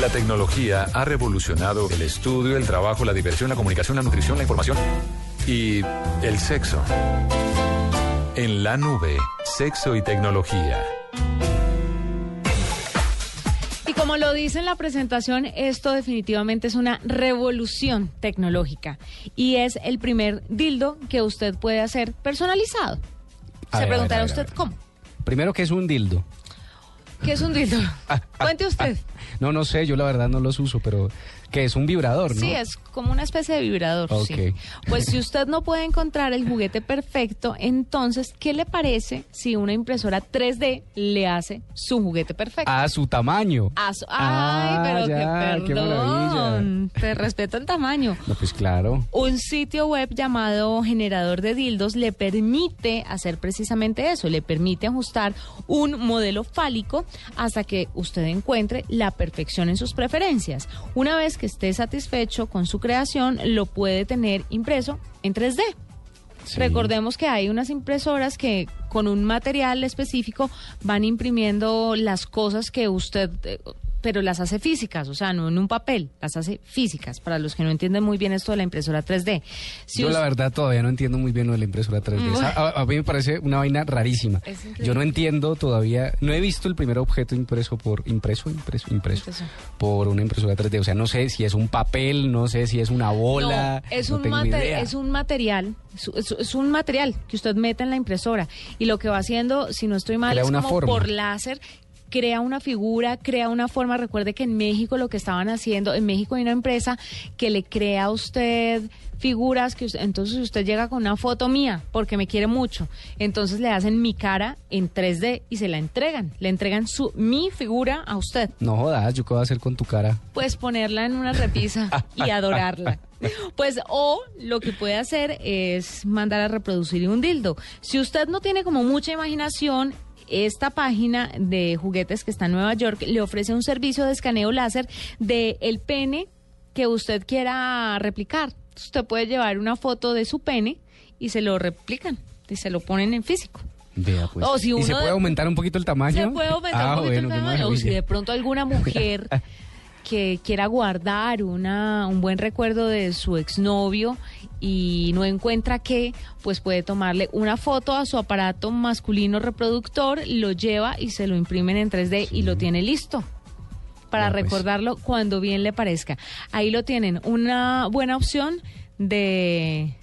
La tecnología ha revolucionado el estudio, el trabajo, la diversión, la comunicación, la nutrición, la información y el sexo. En la nube, sexo y tecnología. Y como lo dice en la presentación, esto definitivamente es una revolución tecnológica y es el primer dildo que usted puede hacer personalizado. A Se ver, a preguntará ver, a ver, a usted ver. cómo. Primero, ¿qué es un dildo? ¿Qué es un dildo? Cuente usted. No, no sé, yo la verdad no los uso, pero que es un vibrador, ¿no? Sí, es como una especie de vibrador. sí. Ok. Pues si usted no puede encontrar el juguete perfecto, entonces, ¿qué le parece si una impresora 3D le hace su juguete perfecto? A su tamaño. A su- Ah, Ay, pero ya, que qué perdón. Te respeto el tamaño. No, pues claro. Un sitio web llamado Generador de Dildos le permite hacer precisamente eso, le permite ajustar un modelo fálico hasta que usted encuentre la perfección en sus preferencias. Una vez que esté satisfecho con su creación, lo puede tener impreso en 3D. Sí. Recordemos que hay unas impresoras que con un material específico van imprimiendo las cosas que usted, eh, pero las hace físicas, o sea, no en un papel, las hace físicas, para los que no entienden muy bien esto de la impresora 3D. Si yo la verdad todavía no entiendo muy bien lo de la impresora 3D. Bueno. A, a mí me parece una vaina rarísima. Yo no entiendo todavía, no he visto el primer objeto impreso por impreso, impreso, impreso, Impreso. por una impresora 3D. O sea, no sé si es un papel, no sé si es una bola. No, es, no un tengo ni mate- idea. es un material, es, un material que usted mete en la impresora y lo que va haciendo, si no estoy mal, Crea es como forma. por láser. Crea una figura, crea una forma. Recuerde que en México lo que estaban haciendo, en México hay una empresa que le crea a usted figuras que usted- entonces usted llega con una foto mía porque me quiere mucho entonces le hacen mi cara en 3D y se la entregan le entregan su mi figura a usted No jodas, ¿yo qué voy a hacer con tu cara? pues ponerla en una repisa y adorarla. Pues o lo que puede hacer es mandar a reproducir un dildo. Si usted no tiene como mucha imaginación, esta página de juguetes que está en Nueva York le ofrece un servicio de escaneo láser de el pene que usted quiera replicar. Usted puede llevar una foto de su pene y se lo replican y se lo ponen en físico. Vea, pues. O si ¿Y se puede de- aumentar un poquito el tamaño? Se puede aumentar ah, un poquito bueno, el tamaño. O si de pronto alguna mujer que quiera guardar una, un buen recuerdo de su exnovio y no encuentra qué, pues puede tomarle una foto a su aparato masculino reproductor, lo lleva y se lo imprimen en 3D y lo tiene listo para Ya, pues. recordarlo cuando bien le parezca. Ahí lo tienen, una buena opción de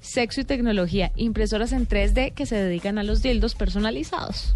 sexo y tecnología, impresoras en 3D que se dedican a los dildos personalizados.